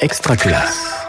Extraculasse.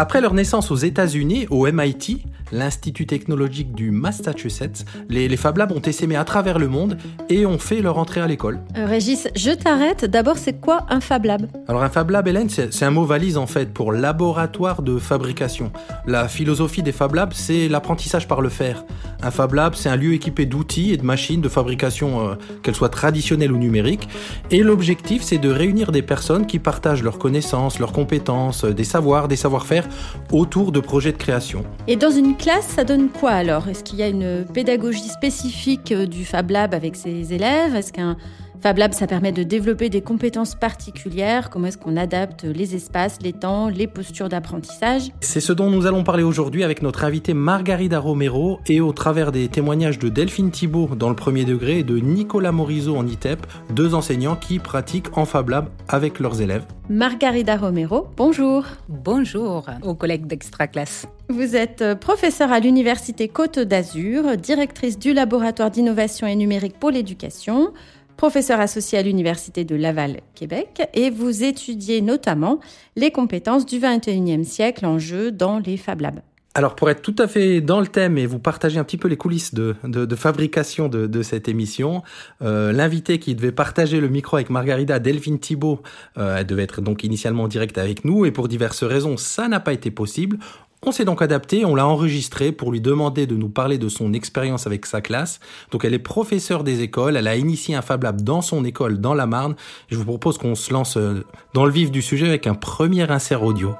Après leur naissance aux États-Unis, au MIT, l'Institut technologique du Massachusetts, les, Fab Labs ont essaimé à travers le monde et ont fait leur entrée à l'école. Euh, Régis, je t'arrête. D'abord, c'est quoi un Fab Lab? Alors un Fab Lab, Hélène, c'est un mot valise en fait pour laboratoire de fabrication. La philosophie des Fab Labs, c'est l'apprentissage par le faire. Un Fab Lab, c'est un lieu équipé d'outils et de machines de fabrication, euh, qu'elles soient traditionnelles ou numériques. Et l'objectif, c'est de réunir des personnes qui partagent leurs connaissances, leurs compétences, des savoirs, des savoir-faire autour de projets de création. Et dans une classe, ça donne quoi alors? Est-ce qu'il y a une pédagogie spécifique euh, du Fab Lab avec ses élèves? Est-ce qu'un Fab Lab, ça permet de développer des compétences particulières. Comment est-ce qu'on adapte les espaces, les temps, les postures d'apprentissage C'est ce dont nous allons parler aujourd'hui avec notre invitée Margarida Romero et au travers des témoignages de Delphine Thibault dans le premier degré et de Nicolas Morizot en ITEP, deux enseignants qui pratiquent en Fab Lab avec leurs élèves. Margarida Romero, bonjour. Bonjour aux collègues d'Extra Classe. Vous êtes professeure à l'Université Côte d'Azur, directrice du laboratoire d'innovation et numérique pour l'éducation professeur associé à l'Université de Laval, Québec, et vous étudiez notamment les compétences du 21e siècle en jeu dans les Fab Labs. Alors pour être tout à fait dans le thème et vous partager un petit peu les coulisses de, fabrication de, cette émission, euh, l'invité qui devait partager le micro avec Margarida, Delphine Thibault, euh, elle devait être donc initialement en direct avec nous et pour diverses raisons ça n'a pas été possible. On s'est donc adapté, on l'a enregistré pour lui demander de nous parler de son expérience avec sa classe. Donc elle est professeure des écoles, elle a initié un Fab Lab dans son école dans la Marne. Je vous propose qu'on se lance euh, dans le vif du sujet avec un premier insert audio.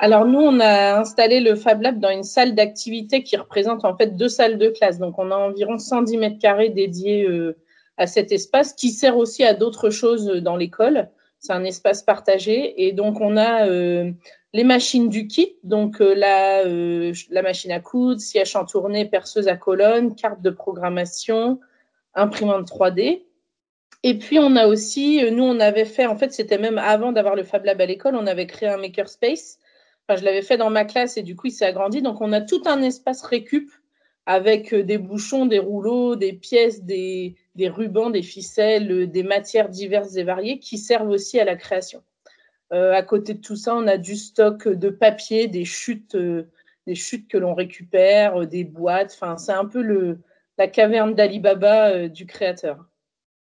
Alors nous, on a installé le Fab Lab dans une salle d'activité qui représente en fait deux salles de classe. Donc on a environ 110 mètres carrés dédiés euh, à cet espace qui sert aussi à d'autres choses dans l'école. C'est un espace partagé et donc on a euh, les machines du kit, donc euh, la, euh, la machine à coudre, siège en tournée, perceuse à colonne, carte de programmation, imprimante 3D. Et puis on a aussi, euh, nous on avait fait, en fait c'était même avant d'avoir le Fab Lab à l'école, on avait créé un makerspace. Enfin, je l'avais fait dans ma classe et du coup il s'est agrandi. Donc on a tout un espace récup avec des bouchons, des rouleaux, des pièces, des rubans, des ficelles, des matières diverses et variées qui servent aussi à la création. Euh, à côté de tout ça, on a du stock de papier, des chutes, euh, des chutes que l'on récupère, euh, des boîtes. Enfin, c'est un peu la caverne d'Alibaba du créateur.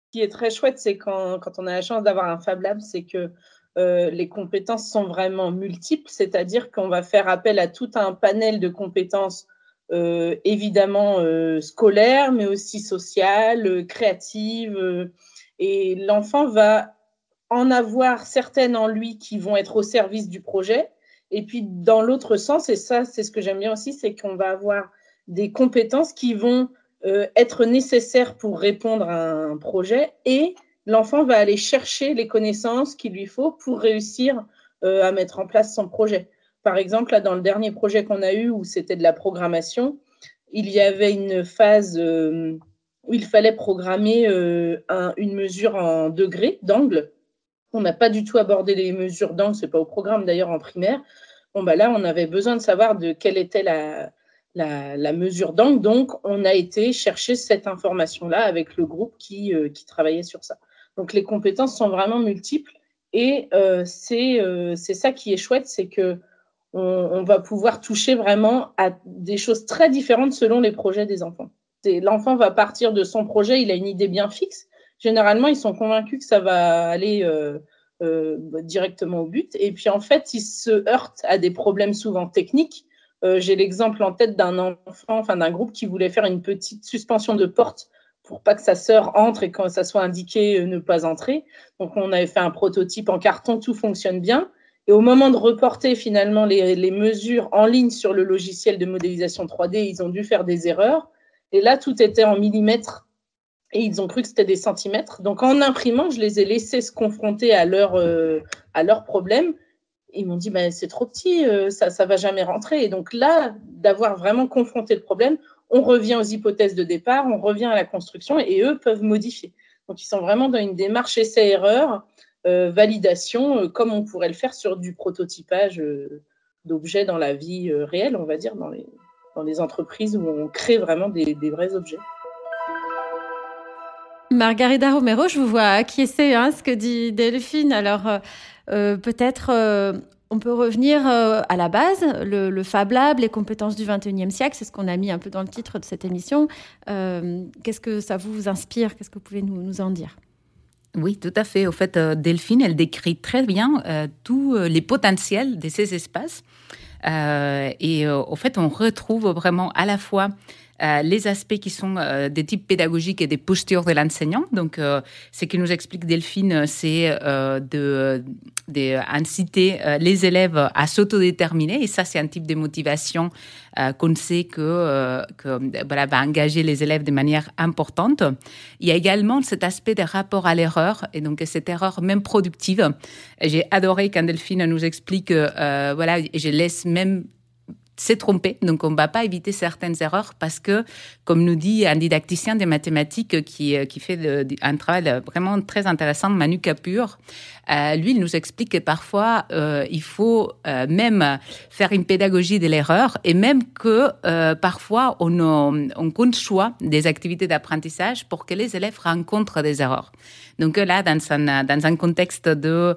Ce qui est très chouette, c'est quand, quand on a la chance d'avoir un Fab Lab, c'est que les compétences sont vraiment multiples, c'est-à-dire qu'on va faire appel à tout un panel de compétences évidemment scolaires, mais aussi sociales, créatives. et l'enfant va en avoir certaines en lui qui vont être au service du projet. Et puis, dans l'autre sens, et ça, c'est ce que j'aime bien aussi, c'est qu'on va avoir des compétences qui vont euh, être nécessaires pour répondre à un projet et l'enfant va aller chercher les connaissances qu'il lui faut pour réussir euh, à mettre en place son projet. Par exemple, là, dans le dernier projet qu'on a eu où c'était de la programmation, il y avait une phase euh, où il fallait programmer une mesure en degrés d'angle on n'a pas du tout abordé les mesures d'angle, c'est pas au programme d'ailleurs en primaire. Bon, bah là, on avait besoin de savoir de quelle était la, mesure d'angle. Donc, on a été chercher cette information-là avec le groupe qui, euh, travaillait sur ça. Donc, les compétences sont vraiment multiples et euh, euh, c'est ça qui est chouette, c'est que on, va pouvoir toucher vraiment à des choses très différentes selon les projets des enfants. L'enfant va partir de son projet, il a une idée bien fixe, généralement, ils sont convaincus que ça va aller euh, euh, directement au but. Et puis, en fait, ils se heurtent à des problèmes souvent techniques. Euh, j'ai l'exemple en tête d'un enfant, enfin d'un groupe qui voulait faire une petite suspension de porte pour pas que sa sœur entre et quand ça soit indiqué ne pas entrer. Donc, on avait fait un prototype en carton, tout fonctionne bien. Et au moment de reporter finalement les, les, mesures en ligne sur le logiciel de modélisation 3D, ils ont dû faire des erreurs. Et là, tout était en millimètres et ils ont cru que c'était des centimètres. Donc en imprimant, je les ai laissés se confronter à leur, euh, à leur problème. Ils m'ont dit, ben, c'est trop petit, euh, ça ne va jamais rentrer. Et donc là, d'avoir vraiment confronté le problème, on revient aux hypothèses de départ, on revient à la construction et eux peuvent modifier. Donc ils sont vraiment dans une démarche essai-erreur, euh, validation, comme on pourrait le faire sur du prototypage d'objets dans la vie réelle, on va dire, dans les, dans les entreprises où on crée vraiment des, des vrais objets. Margarida Romero, je vous vois acquiescer hein, ce que dit Delphine. Alors, euh, euh, peut-être euh, on peut revenir à la base, le, Fab Lab, les compétences du 21e siècle, c'est ce qu'on a mis un peu dans le titre de cette émission. Qu'est-ce que ça vous inspire? Qu'est-ce que vous pouvez nous, en dire? Oui, tout à fait. Au fait, Delphine, elle décrit très bien tous les potentiels de ces espaces. et au fait, on retrouve vraiment à la fois les aspects qui sont euh, des types pédagogiques et des postures de l'enseignant. Donc, euh, ce que nous explique Delphine, c'est de, inciter les élèves à s'autodéterminer. Et ça, c'est un type de motivation qu'on sait que, va engager les élèves de manière importante. Il y a également cet aspect des rapports à l'erreur et donc cette erreur même productive. J'ai adoré quand Delphine nous explique, voilà, je laisse même s'est trompé. Donc, on ne va pas éviter certaines erreurs parce que, comme nous dit un didacticien des mathématiques qui, euh, qui fait un travail vraiment très intéressant, Manu Capur, euh, lui, il nous explique que parfois, euh, il faut même faire une pédagogie de l'erreur et même que parfois, on, on choix des activités d'apprentissage pour que les élèves rencontrent des erreurs. Donc là, dans un, dans un contexte de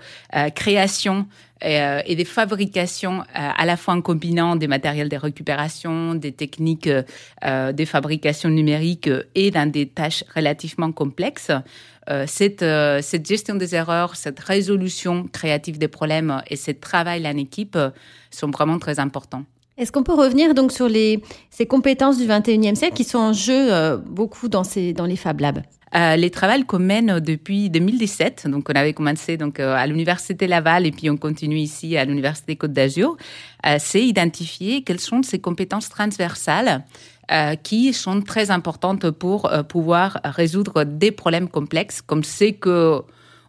création euh, et, des fabrications euh, à la fois en combinant des matériels de récupération, des techniques euh, de fabrication numérique et dans des tâches relativement complexes. cette, cette gestion des erreurs, cette résolution créative des problèmes et ce travail en équipe sont vraiment très importants. Est-ce qu'on peut revenir donc sur les, ces compétences du 21e siècle qui sont en jeu beaucoup dans, ces, dans les Fab Labs? Euh, les travaux qu'on mène depuis 2017, donc on avait commencé donc euh, à l'université Laval et puis on continue ici à l'université Côte d'Azur, euh, c'est identifier quelles sont ces compétences transversales qui sont très importantes pour pouvoir résoudre des problèmes complexes comme c'est que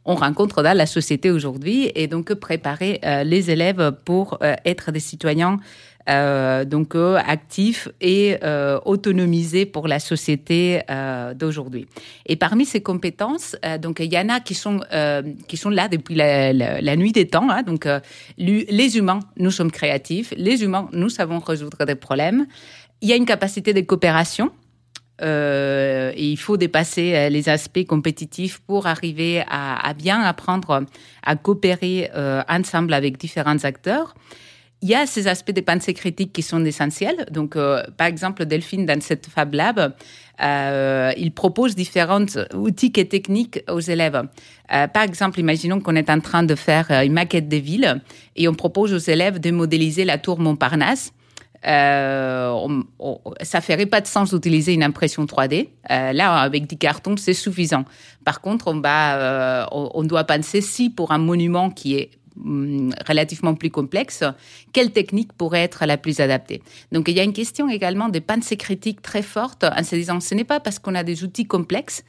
on rencontre dans la société aujourd'hui et donc préparer les élèves pour être des citoyens donc euh, actifs et euh, autonomisés pour la société euh, d'aujourd'hui. Et parmi ces compétences, euh, donc il y en a qui sont qui sont là depuis la, nuit des temps. Hein, donc les humains, nous sommes créatifs. Les humains, nous savons résoudre des problèmes. Il y a une capacité de coopération. Euh, il faut dépasser les aspects compétitifs pour arriver à, bien apprendre à coopérer euh, ensemble avec différents acteurs il y a ces aspects de pensée critique qui sont essentiels. Donc, euh, par exemple, Delphine, dans cette Fab Lab, euh, il propose différents outils et techniques aux élèves. Euh, par exemple, imaginons qu'on est en train de faire une maquette de ville et on propose aux élèves de modéliser la tour Montparnasse. Euh, on, ça ferait pas de sens d'utiliser une impression 3D. Euh, là, avec des cartons, c'est suffisant. Par contre, on va, on, on doit penser si pour un monument qui est relativement plus complexe, quelle technique pourrait être la plus adaptée Donc il y a une question également de pensée critique très forte en se disant ce n'est pas parce qu'on a des outils complexes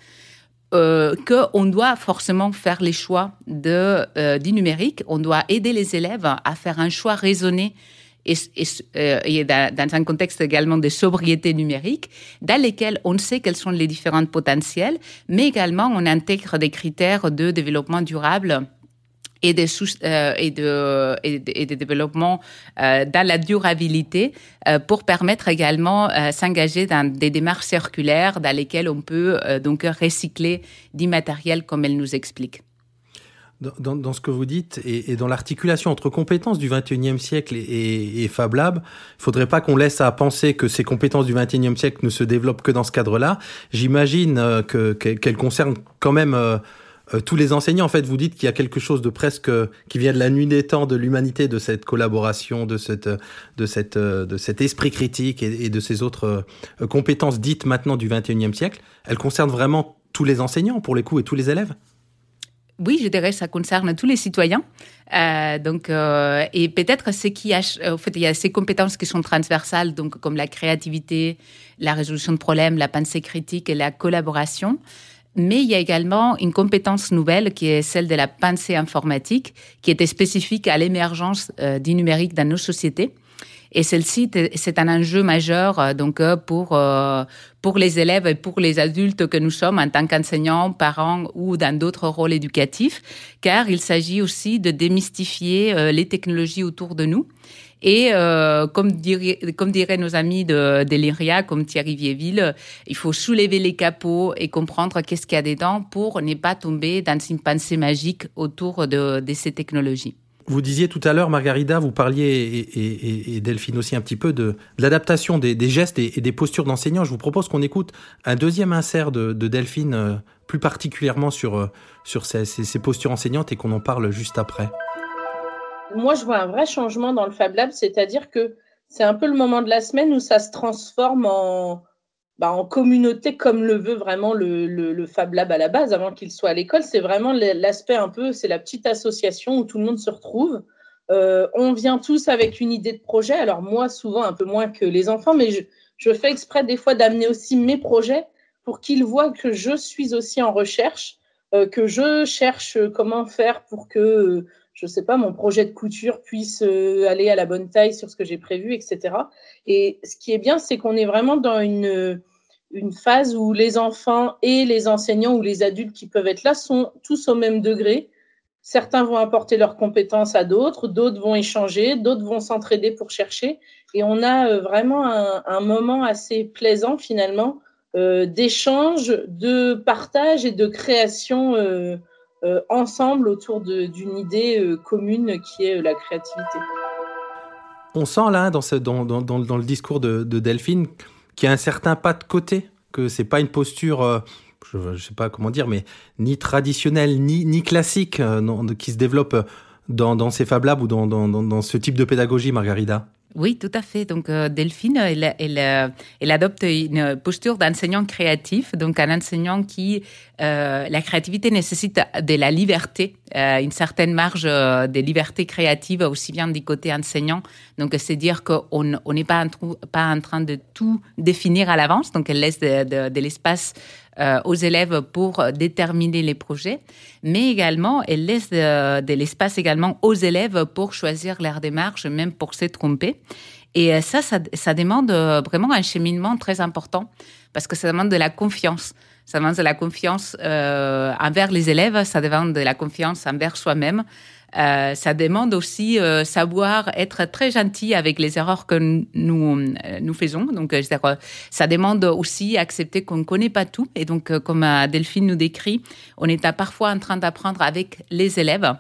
euh, qu'on doit forcément faire les choix de, euh, du numérique. On doit aider les élèves à faire un choix raisonné et, euh, dans, dans, un contexte également de sobriété numérique, dans lesquels on sait quels sont les différents potentiels, mais également on intègre des critères de développement durable et de, euh, et de, et de, et développement euh, dans la durabilité euh, pour permettre également euh, s'engager dans des démarches circulaires dans lesquelles on peut donc recycler d'immatériel comme elle nous explique. Dans, dans, ce que vous dites et, dans l'articulation entre compétences du 21e siècle et, et Fab Lab, il faudrait pas qu'on laisse à penser que ces compétences du 21e siècle ne se développent que dans ce cadre-là. J'imagine que qu'elles concernent quand même euh, tous les enseignants, en fait, vous dites qu'il y a quelque chose de presque qui vient de la nuit des temps de l'humanité, de cette collaboration, de cette, de cette, de cet esprit critique et, de ces autres euh, compétences dites maintenant du 21e siècle. Elles concernent vraiment tous les enseignants, pour les coups, et tous les élèves? Oui, je dirais ça concerne tous les citoyens. Euh, donc, et peut-être ce qui a, en fait, il y a ces compétences qui sont transversales, donc comme la créativité, la résolution de problèmes, la pensée critique et la collaboration. Mais il y a également une compétence nouvelle qui est celle de la pensée informatique, qui était spécifique à l'émergence euh, du numérique dans nos sociétés. Et celle-ci, c'est un enjeu majeur euh, donc euh, pour pour les élèves et pour les adultes que nous sommes en tant qu'enseignants, parents ou dans d'autres rôles éducatifs, car il s'agit aussi de démystifier les technologies autour de nous Et euh, comme, dirait, diraient nos amis de, de l'IRIA, comme Thierry Vieville, il faut soulever les capots et comprendre qu'est-ce qu'il y a dedans pour ne pas tomber dans une pensée magique autour de, ces technologies. Vous disiez tout à l'heure, Margarida, vous parliez, et, Delphine aussi un petit peu, de, l'adaptation des, gestes et, des postures d'enseignants. Je vous propose qu'on écoute un deuxième insert de, de Delphine, euh, plus particulièrement sur, euh, ces, ces postures enseignantes, et qu'on en parle juste après. Moi, je vois un vrai changement dans le Fab Lab, c'est-à-dire que c'est un peu le moment de la semaine où ça se transforme en, bah, en communauté comme le veut vraiment le, le, le Fab Lab à la base, avant qu'il soit à l'école. C'est vraiment l'aspect un peu, c'est la petite association où tout le monde se retrouve. Euh, on vient tous avec une idée de projet. Alors moi, souvent un peu moins que les enfants, mais je, je fais exprès des fois d'amener aussi mes projets pour qu'ils voient que je suis aussi en recherche, euh, que je cherche comment faire pour que je sais pas, mon projet de couture puisse euh, aller à la bonne taille sur ce que j'ai prévu, etc. Et ce qui est bien, c'est qu'on est vraiment dans une, une phase où les enfants et les enseignants ou les adultes qui peuvent être là sont tous au même degré. Certains vont apporter leurs compétences à d'autres, d'autres vont échanger, d'autres vont s'entraider pour chercher. Et on a euh, vraiment un, un moment assez plaisant finalement euh, d'échange, de partage et de création euh, euh, ensemble autour d'une idée euh, commune qui est euh, la créativité. On sent là, dans, ce, dans, dans, dans le discours de, de Delphine, qu'il y a un certain pas de côté, que c'est pas une posture, je ne sais pas comment dire, mais ni traditionnelle, ni, ni classique, non, qui se développe dans, dans ces Fab Labs ou dans, dans, dans ce type de pédagogie, Margarida? Oui, tout à fait. Donc, Delphine, elle, elle, elle, adopte une posture d'enseignant créatif, donc un enseignant qui, euh, la créativité nécessite de la liberté, euh, une certaine marge euh, de liberté créative aussi bien du côté enseignant. Donc, c'est dire qu'on n'est pas, en train de tout définir à l'avance, donc elle laisse de, l'espace aux élèves pour déterminer les projets, mais également elle laisse de, l'espace également aux élèves pour choisir leur démarche, même pour se tromper. Et ça, ça demande vraiment un cheminement très important parce que ça demande de la confiance. Ça demande de la confiance euh, envers les élèves, ça demande de la confiance envers soi-même. Euh, ça demande aussi euh, savoir être très gentil avec les erreurs que nous euh, nous faisons. Donc, euh, ça demande aussi accepter qu'on ne connaît pas tout. Et donc, comme Delphine nous décrit, on est parfois en train d'apprendre avec les élèves.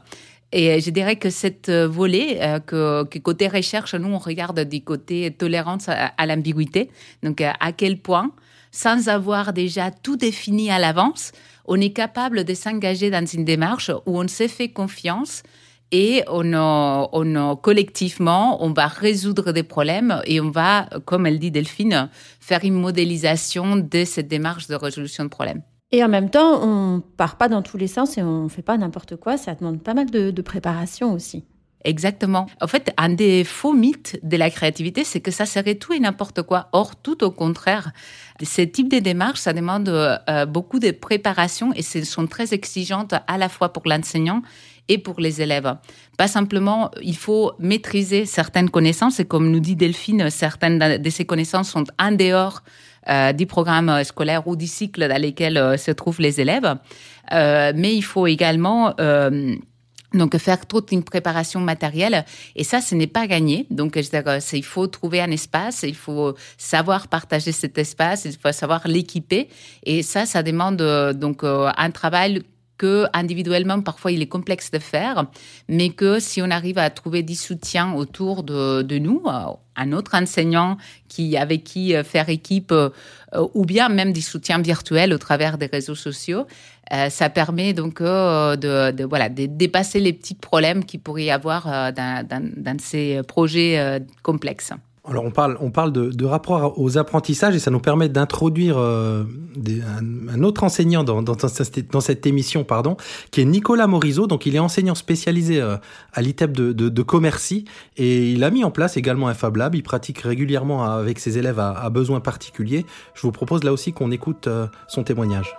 Et je dirais que cette volée, que, que, côté recherche, nous, on regarde du côté tolérance à l'ambiguïté. Donc, à quel point, sans avoir déjà tout défini à l'avance, on est capable de s'engager dans une démarche où on se fait confiance et on, on, collectivement, on va résoudre des problèmes et on va, comme elle dit Delphine, faire une modélisation de cette démarche de résolution de problèmes. Et en même temps, on part pas dans tous les sens et on fait pas n'importe quoi. Ça demande pas mal de, de préparation aussi. Exactement. En fait, un des faux mythes de la créativité, c'est que ça serait tout et n'importe quoi. Or, tout au contraire, ce type de démarche, ça demande euh, beaucoup de préparation et ce sont très exigeantes à la fois pour l'enseignant et pour les élèves. Pas simplement, il faut maîtriser certaines connaissances et comme nous dit Delphine, certaines de ces connaissances sont en dehors euh, du programme scolaire ou du cycle dans lequel euh, se trouvent les élèves. Euh, mais il faut également euh, donc faire toute une préparation matérielle. Et ça ce n'est pas gagné. Donc il faut trouver un espace. Il faut savoir partager cet espace. Il faut savoir l'équiper. Et ça ça demande euh, donc euh, un travail que individuellement parfois il est complexe de faire, mais que si on arrive à trouver du soutien autour de, nous, euh, un autre enseignant qui avec qui faire équipe, ou bien même du soutien virtuel au travers des réseaux sociaux, euh, ça permet donc euh, de, de, voilà, de dépasser les petits problèmes qu'il pourrait y avoir euh, dans, dans, dans, ces projets euh, complexes. Alors on parle, on parle de, rapport aux apprentissages et ça nous permet d'introduire euh, un, autre enseignant dans, cette émission, pardon, qui est Nicolas Morizot. Donc il est enseignant spécialisé euh, à l'ITEP de, de, Commercy et il a mis en place également un Fab Lab. Il pratique régulièrement avec ses élèves à, besoins particuliers. Je vous propose là aussi qu'on écoute euh, son témoignage.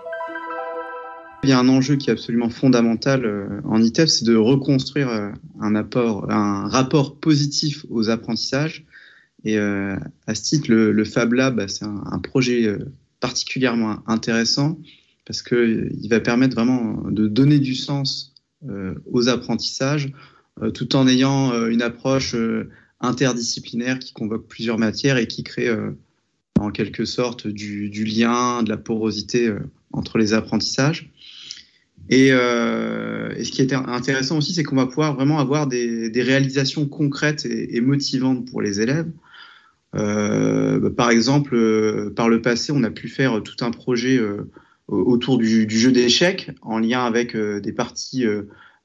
Il y a un enjeu qui est absolument fondamental en ITEF, c'est de reconstruire un rapport positif aux apprentissages. Et euh, à ce titre, le, le Fab Lab, bah, c'est un, un, projet particulièrement intéressant parce qu'il va permettre vraiment de donner du sens aux apprentissages tout en ayant une approche interdisciplinaire qui convoque plusieurs matières et qui crée en quelque sorte du, lien, de la porosité entre les apprentissages. Et, ce qui est intéressant aussi, c'est qu'on va pouvoir vraiment avoir des, réalisations concrètes et, motivantes pour les élèves. Bah, par exemple, par le passé, on a pu faire tout un projet autour du, jeu d'échecs en lien avec des parties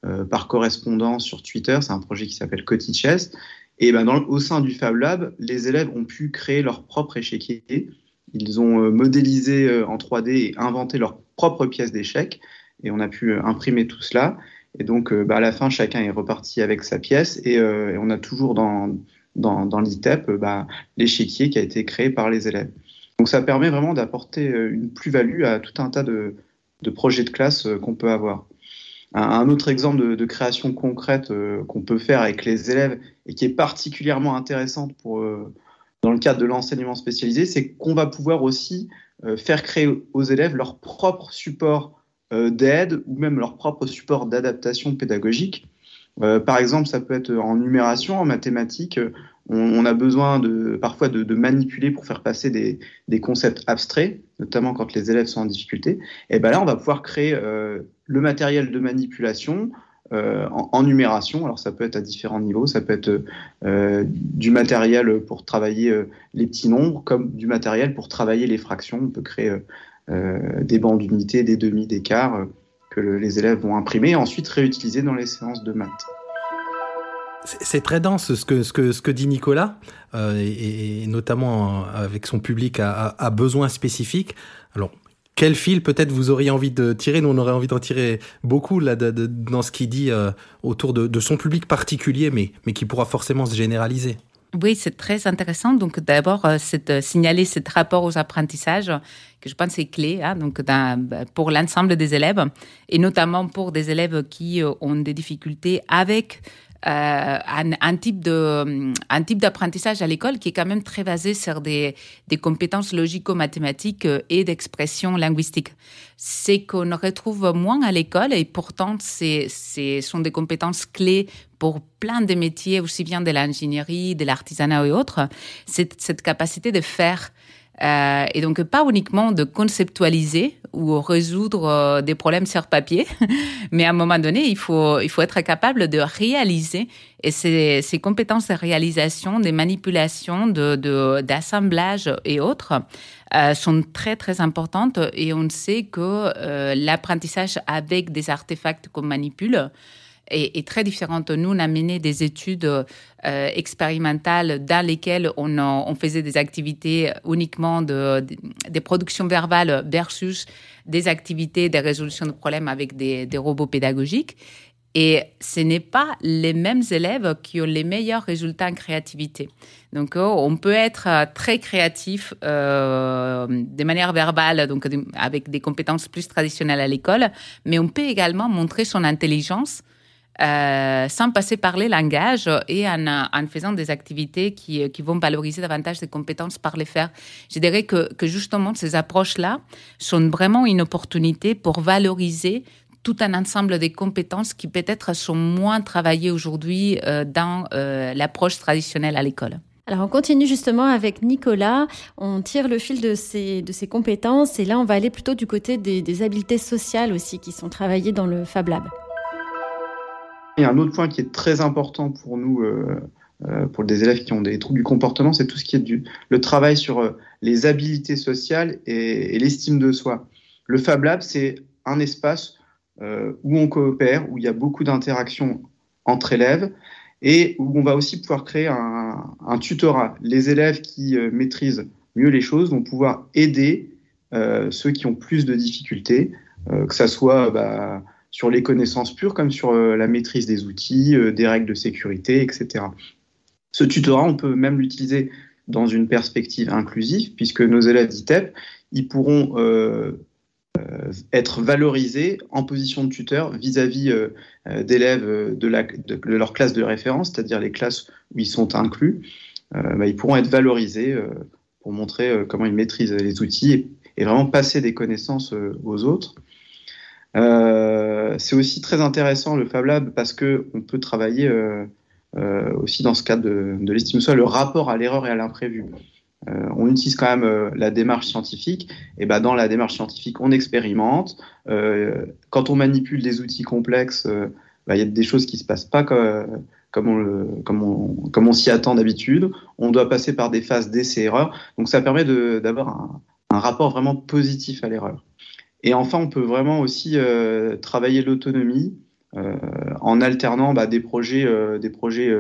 euh, par correspondance sur Twitter. C'est un projet qui s'appelle Cottage Chess. Et ben dans, au sein du Fab Lab, les élèves ont pu créer leur propre échiquier. Ils ont euh, modélisé euh, en 3D et inventé leur propre pièce d'échecs. Et on a pu imprimer tout cela. Et donc, bah, à la fin, chacun est reparti avec sa pièce. Et, on a toujours dans, dans, l'ITEP bah, l'échiquier qui a été créé par les élèves. Donc, ça permet vraiment d'apporter une plus-value à tout un tas de, projets de classe qu'on peut avoir. Un, autre exemple de, création concrète euh, qu'on peut faire avec les élèves et qui est particulièrement intéressante pour, euh, dans le cadre de l'enseignement spécialisé, c'est qu'on va pouvoir aussi euh, faire créer aux élèves leur propre support d'aide ou même leur propre support d'adaptation pédagogique. Par exemple, ça peut être en numération, en mathématiques. On, a besoin de, parfois de, manipuler pour faire passer des, concepts abstraits, notamment quand les élèves sont en difficulté. Et ben là, on va pouvoir créer le matériel de manipulation euh, en, numération. Alors ça peut être à différents niveaux, ça peut être euh, du matériel pour travailler euh, les petits nombres, comme du matériel pour travailler les fractions. On peut créer des bandes d'unités, des demi, des quarts que les élèves vont imprimer et ensuite réutiliser dans les séances de maths. C'est très dense ce que, ce que, ce que dit Nicolas, et, notamment avec son public à, à, besoins spécifiques. Alors, quel fil peut-être vous auriez envie de tirer? Nous, on aurait envie d'en tirer beaucoup là, dans ce qu'il dit euh, autour de, son public particulier, mais, mais qui pourra forcément se généraliser. Oui, c'est très intéressant. Donc, d'abord, euh, c'est euh, signaler ce rapport aux apprentissages, que je pense est clé hein, donc bah, pour l'ensemble des élèves, et notamment pour des élèves qui ont des difficultés avec euh, un, type de un type d'apprentissage à l'école qui est quand même très basé sur des, des compétences logico-mathématiques euh, et d'expression linguistique. C'est qu'on retrouve moins à l'école et pourtant ce sont des compétences clés pour plein de métiers, aussi bien de l'ingénierie, de l'artisanat et autres. C'est cette capacité de faire euh, et donc pas uniquement de conceptualiser ou résoudre euh, des problèmes sur papier, mais à un moment donné, il faut, il faut être capable de réaliser. Et ces, ces compétences de réalisation, des manipulations, de, d'assemblage et autres euh, sont très très importantes. Et on sait que l'apprentissage avec des artefacts qu'on manipule est, très différente. Nous, on a mené des études euh, expérimentales dans lesquelles on, faisait des activités uniquement de, des productions verbales versus des activités de résolution de problèmes avec des, des robots pédagogiques. Et ce n'est pas les mêmes élèves qui ont les meilleurs résultats en créativité. Donc, oh, on peut être euh, très créatif euh, de manière verbale, donc avec des compétences plus traditionnelles à l'école, mais on peut également montrer son intelligence euh, sans passer par les langages et en, faisant des activités qui, qui, vont valoriser davantage ses compétences par les faire. Je dirais que, justement, ces approches-là sont vraiment une opportunité pour valoriser tout un ensemble de compétences qui peut-être sont moins travaillées aujourd'hui euh, dans euh, l'approche traditionnelle à l'école. Alors on continue justement avec Nicolas, on tire le fil de ces, de ces compétences et là on va aller plutôt du côté des, des habiletés sociales aussi qui sont travaillées dans le Fab Lab. Il y a un autre point qui est très important pour nous, euh, euh, pour des élèves qui ont des troubles du comportement, c'est tout ce qui est du, le travail sur euh, les habilités sociales et, l'estime de soi. Le Fab Lab, c'est un espace où on coopère, où il y a beaucoup d'interactions entre élèves et où on va aussi pouvoir créer un, tutorat. Les élèves qui maîtrisent mieux les choses vont pouvoir aider ceux qui ont plus de difficultés, que ça soit bah, sur les connaissances pures comme sur euh, la maîtrise des outils, euh, des règles de sécurité, etc. Ce tutorat, on peut même l'utiliser dans une perspective inclusive, puisque nos élèves d'ITEP, ils pourront euh, être valorisés en position de tuteur vis-à-vis d'élèves de, leur classe de référence, c'est-à-dire les classes où ils sont inclus. Bah, ils pourront être valorisés pour montrer comment ils maîtrisent les outils et vraiment passer des connaissances aux autres. Euh, c'est aussi très intéressant le Fab Lab parce que on peut travailler euh, aussi dans ce cadre de, de l'estime soi, le rapport à l'erreur et à l'imprévu. on utilise quand même la démarche scientifique. Et ben, dans la démarche scientifique, on expérimente. quand on manipule des outils complexes, bah, il y a des choses qui se passent pas comme, comme on, comme on, comme on s'y attend d'habitude. On doit passer par des phases d'essai-erreur. Donc ça permet d'avoir un, rapport vraiment positif à l'erreur. Et enfin, on peut vraiment aussi euh, travailler l'autonomie euh, en alternant bah, des projets, euh, des projets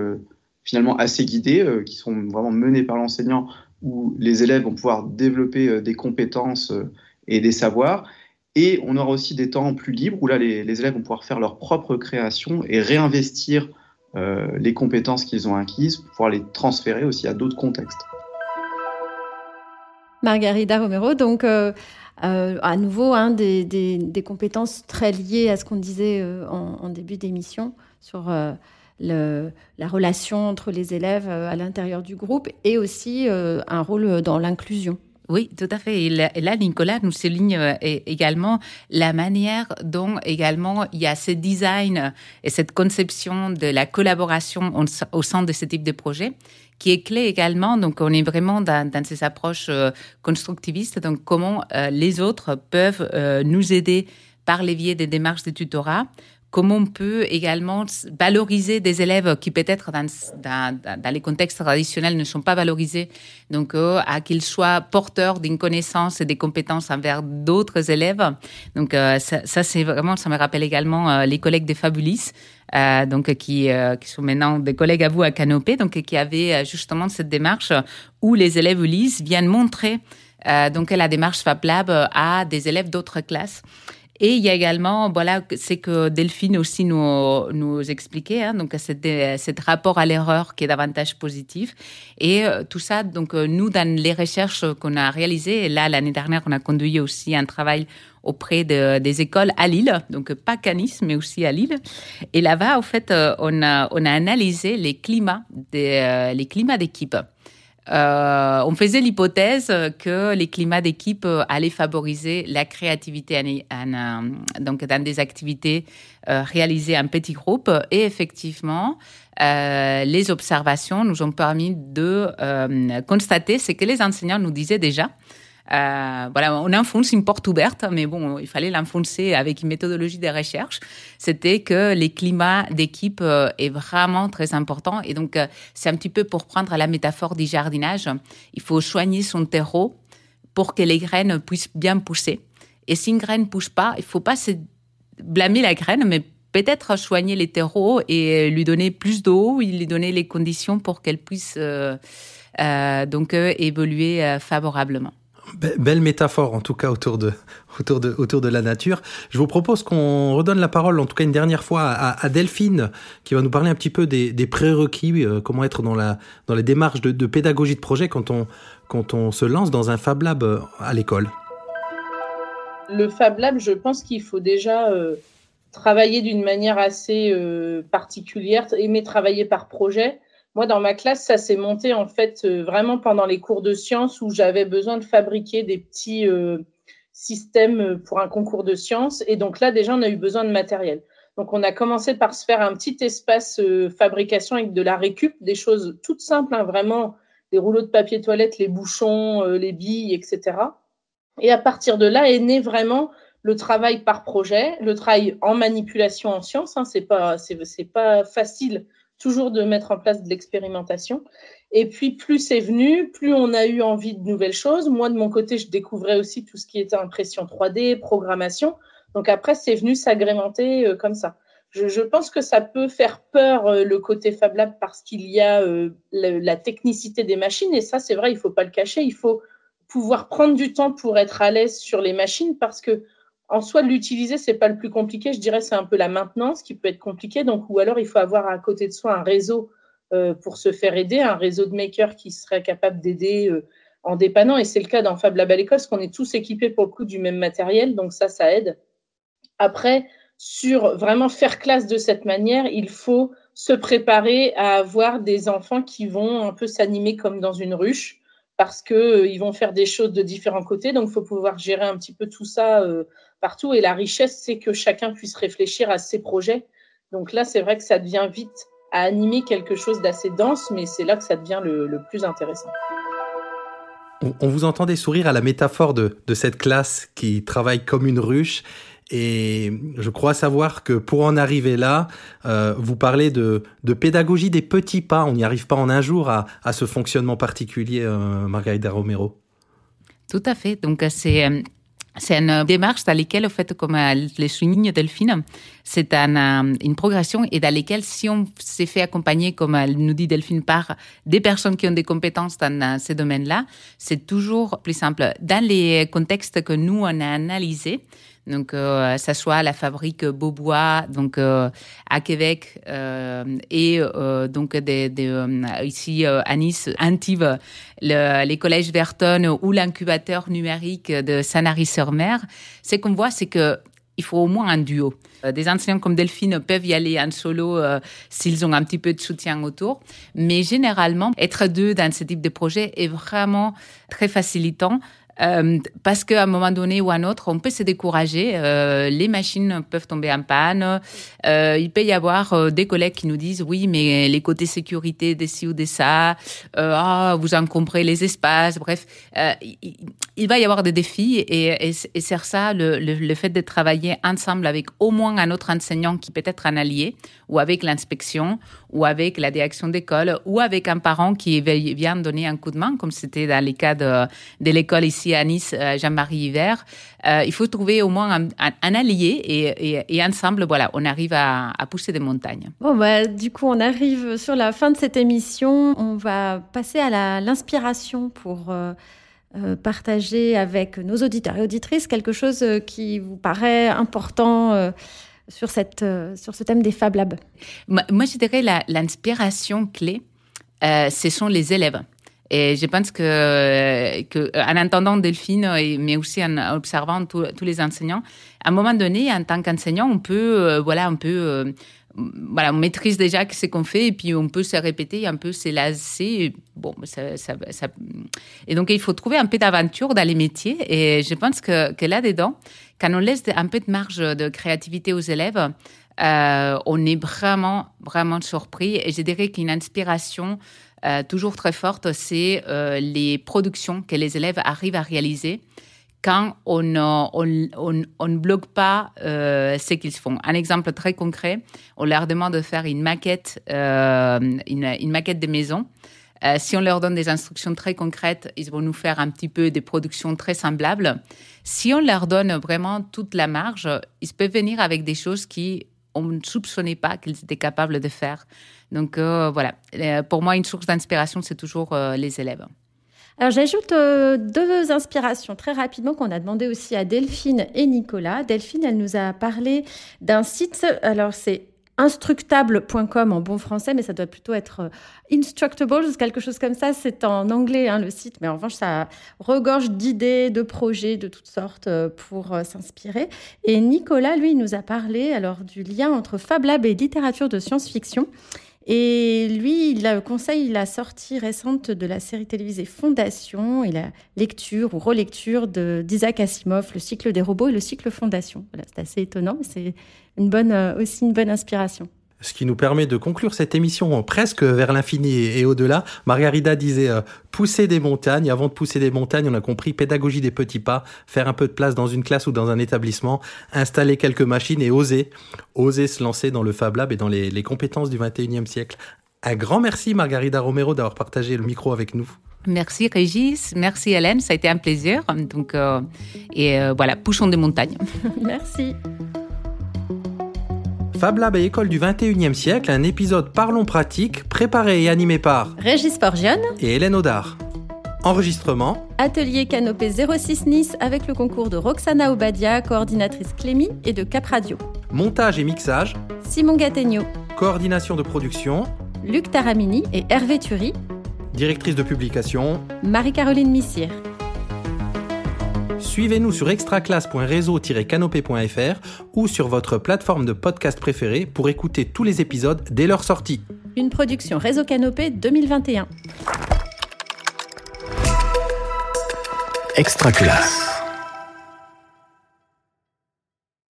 finalement assez guidés, qui sont vraiment menés par l'enseignant, où les élèves vont pouvoir développer des compétences et des savoirs. Et on aura aussi des temps plus libres où là, les, élèves vont pouvoir faire leur propre création et réinvestir les compétences qu'ils ont acquises pour pouvoir les transférer aussi à d'autres contextes. Margarida Romero, donc euh, à nouveau hein, des, compétences très liées à ce qu'on disait euh, en, début d'émission sur euh, la relation entre les élèves à l'intérieur du groupe et aussi un rôle dans l'inclusion. Oui, tout à fait. Et là, Nicolas nous souligne euh, également la manière dont également il y a ce design et cette conception de la collaboration au sein de ce type de projet qui est clé également. Donc, on est vraiment dans, ces approches euh, constructivistes. Donc, comment euh, les autres peuvent nous aider par les biais des démarches de tutorat comment on peut également valoriser des élèves qui peut-être dans, les contextes traditionnels ne sont pas valorisés, donc euh, à qu'ils soient porteurs d'une connaissance et des compétences envers d'autres élèves. Donc euh, ça, c'est vraiment, ça me rappelle également euh, les collègues des Fabulis. Donc qui, sont maintenant des collègues à vous à Canopé, donc qui avaient justement cette démarche où les élèves Ulysse viennent montrer donc la démarche Fab Lab à des élèves d'autres classes. Et il y a également, voilà, c'est que Delphine aussi nous, nous expliquait, hein, donc cet, rapport à l'erreur qui est davantage positif. Et euh, tout ça, donc euh, nous, dans les recherches qu'on a réalisées, là, l'année dernière, on a conduit aussi un travail auprès de, des écoles à Lille, donc pas qu'à Nice, mais aussi à Lille. Et là-bas, en fait, euh, on a, on a analysé les climats, des, les climats d'équipe. Euh, on faisait l'hypothèse que les climats d'équipe allaient favoriser la créativité en, en, donc dans des activités euh, réalisées en petits groupes. Et effectivement, euh, les observations nous ont permis de euh, constater ce que les enseignants nous disaient déjà. Euh, voilà, on enfonce une porte ouverte, mais bon, il fallait l'enfoncer avec une méthodologie de recherche. C'était que les climats d'équipe euh, est vraiment très important. Et donc, euh, c'est un petit peu pour prendre la métaphore du jardinage. Il faut soigner son terreau pour que les graines puissent bien pousser. Et si une graine pousse pas, il faut pas blâmer la graine, mais peut-être soigner les terreaux et lui donner plus d'eau, lui donner les conditions pour qu'elle puisse donc évoluer favorablement. Belle métaphore, en tout cas, autour de, autour de, autour de la nature. Je vous propose qu'on redonne la parole, en tout cas une dernière fois, à, Delphine, qui va nous parler un petit peu des, prérequis, euh, comment être dans, la, dans les démarches de, pédagogie de projet quand on, quand on se lance dans un Fab Lab euh, à l'école. Le Fab Lab, je pense qu'il faut déjà euh, travailler d'une manière assez particulière, aimer travailler par projet moi, dans ma classe, ça s'est monté en fait euh, vraiment pendant les cours de sciences où j'avais besoin de fabriquer des petits euh, systèmes pour un concours de sciences. Et donc là, déjà, on a eu besoin de matériel. Donc, on a commencé par se faire un petit espace euh, fabrication avec de la récup, des choses toutes simples, hein, vraiment des rouleaux de papier toilette, les bouchons, euh, les billes, etc. Et à partir de là est né vraiment le travail par projet, le travail en manipulation en sciences. Hein, c'est pas c'est pas facile toujours de mettre en place de l'expérimentation. Et puis, plus c'est venu, plus on a eu envie de nouvelles choses. Moi, de mon côté, je découvrais aussi tout ce qui était impression 3D, programmation. Donc après, c'est venu s'agrémenter euh, comme ça. Je, pense que ça peut faire peur euh, le côté Fab Lab parce qu'il y a euh, la, la, technicité des machines. Et ça, c'est vrai, il faut pas le cacher. Il faut pouvoir prendre du temps pour être à l'aise sur les machines parce que en soi, l'utiliser, c'est pas le plus compliqué. Je dirais, c'est un peu la maintenance qui peut être compliquée. Donc, ou alors, il faut avoir à côté de soi un réseau euh, pour se faire aider, un réseau de makers qui serait capable d'aider euh, en dépannant. Et c'est le cas dans Fab Lab à l'école, parce qu'on est tous équipés pour le coup du même matériel. Donc, ça, ça aide. Après, sur vraiment faire classe de cette manière, il faut se préparer à avoir des enfants qui vont un peu s'animer comme dans une ruche parce que euh, vont faire des choses de différents côtés. Donc, il faut pouvoir gérer un petit peu tout ça partout. Et la richesse, c'est que chacun puisse réfléchir à ses projets. Donc là, c'est vrai que ça devient vite animer quelque chose d'assez dense, mais c'est là que ça devient le, plus intéressant. On, vous entendait sourire à la métaphore de, cette classe qui travaille comme une ruche. Et je crois savoir que pour en arriver là, euh, vous parlez de, pédagogie des petits pas. On n'y arrive pas en un jour à, ce fonctionnement particulier, euh, Margarida Romero. Tout à fait. Donc c'est c'est une démarche dans laquelle, au fait, comme les souligne Delphine, c'est une progression et dans laquelle, si on s'est fait accompagner, comme nous dit Delphine, par des personnes qui ont des compétences dans ces domaines-là, c'est toujours plus simple. Dans les contextes que nous, on a analysés, donc euh, ça soit la fabrique Beaubois donc euh, à Québec euh, et donc ici à Nice Antive le, les collèges Verton ou l'incubateur numérique de Sanary-sur-Mer c'est qu'on voit c'est que il faut au moins un duo. Des enseignants comme Delphine peuvent y aller en solo s'ils ont un petit peu de soutien autour. Mais généralement, être deux dans ce type de projet est vraiment très facilitant euh, parce qu'à un moment donné ou à un autre, on peut se décourager. Euh, les machines peuvent tomber en panne. Euh, il peut y avoir euh, des collègues qui nous disent oui, mais les côtés sécurité des ci ou des ça, ah, vous encombrez les espaces. Bref, il, va y avoir des défis et, et, et c'est ça le, fait de travailler ensemble avec au moins un autre enseignant qui peut être un allié ou avec l'inspection ou avec la direction d'école ou avec un parent qui vient donner un coup de main, comme c'était dans les cas de, l'école ici à Nice, euh, Jean-Marie Hiver. Euh, il faut trouver au moins un, allié et, ensemble, voilà, on arrive à, à pousser des montagnes. Bon, bah, du coup, on arrive sur la fin de cette émission. On va passer à l'inspiration pour... Euh, partager avec nos auditeurs et auditrices quelque chose qui vous paraît important sur, cette, euh, sur ce thème des Fab Labs Moi, je dirais l'inspiration clé, euh, ce sont les élèves. Et je pense que, que en entendant Delphine, mais aussi en observant tous les enseignants, à un moment donné, en tant qu'enseignant, on peut, euh, voilà, on peut voilà, on maîtrise déjà ce qu'on fait et puis on peut se répéter, un peu se lasser. Bon, ça, ça. Et donc, il faut trouver un peu d'aventure dans les métiers. Et je pense que, là-dedans, quand on laisse un peu de marge de créativité aux élèves, euh, on est vraiment, vraiment surpris. Et je dirais qu'une inspiration euh, toujours très forte, c'est euh, les productions que les élèves arrivent à réaliser quand on ne bloque pas euh, ce qu'ils font. Un exemple très concret, on leur demande de faire une maquette, euh, une, maquette de maison. Si on leur donne des instructions très concrètes, ils vont nous faire un petit peu des productions très semblables. Si on leur donne vraiment toute la marge, ils peuvent venir avec des choses qui on ne soupçonnait pas qu'ils étaient capables de faire. Donc euh, voilà, euh, pour moi, une source d'inspiration, c'est toujours euh, les élèves. Alors j'ajoute deux inspirations très rapidement qu'on a demandé aussi à Delphine et Nicolas. Delphine, elle nous a parlé d'un site, alors c'est instructable.com en bon français, mais ça doit plutôt être euh, instructables, quelque chose comme ça. C'est en anglais hein, le site, mais en revanche, ça regorge d'idées, de projets de toutes sortes euh, pour s'inspirer. Et Nicolas, lui, nous a parlé alors du lien entre Fab Lab et littérature de science-fiction. Et lui, il conseille la sortie récente de la série télévisée Fondation et la lecture ou relecture d'Isaac Asimov, le cycle des robots et le cycle Fondation. C'est assez étonnant, c'est une bonne, euh, aussi une bonne inspiration ce qui nous permet de conclure cette émission presque vers l'infini et, au-delà. Margarida disait euh, pousser des montagnes. Avant de pousser des montagnes, on a compris pédagogie des petits pas, faire un peu de place dans une classe ou dans un établissement, installer quelques machines et oser, oser se lancer dans le Fab Lab et dans les, compétences du 21e siècle. Un grand merci Margarida Romero d'avoir partagé le micro avec nous. Merci Régis, merci Hélène, ça a été un plaisir. Donc, euh, et euh, voilà, poussons des montagnes. merci. Fab Lab et École du 21e siècle, un épisode Parlons pratique, préparé et animé par Régis Forgione et Hélène Audard. Enregistrement Atelier Canopé 06 Nice avec le concours de Roxana Obadia, coordinatrice Clémy et de Cap Radio. Montage et mixage Simon Gattegno. Coordination de production Luc Taramini et Hervé Thury. Directrice de publication Marie-Caroline Missière. Suivez-nous sur extraclasse.réseau-canopé.fr ou sur votre plateforme de podcast préférée pour écouter tous les épisodes dès leur sortie. Une production Réseau Canopé 2021. Extraclasse.